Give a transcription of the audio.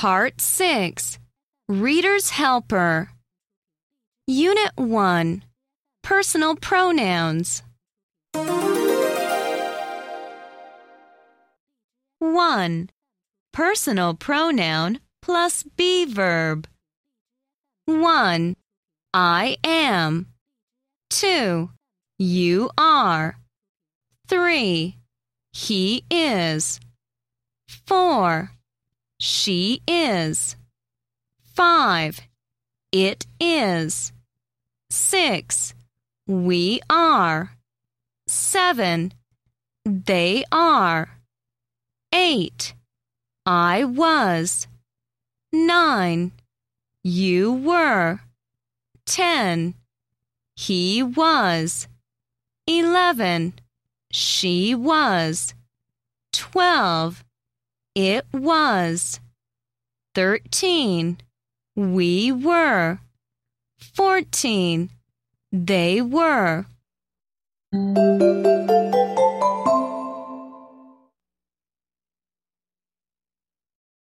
Part 6 Reader's Helper. Unit 1 Personal Pronouns. 1. Personal pronoun plus be verb. 1. I am. 2. You are. 3. He is. 4. She is. 5. It is. 6. We are. 7. They are. 8. I was. 9. You were. 10. He was. 11. She was. 12. It was. 13. We were. 14. They were.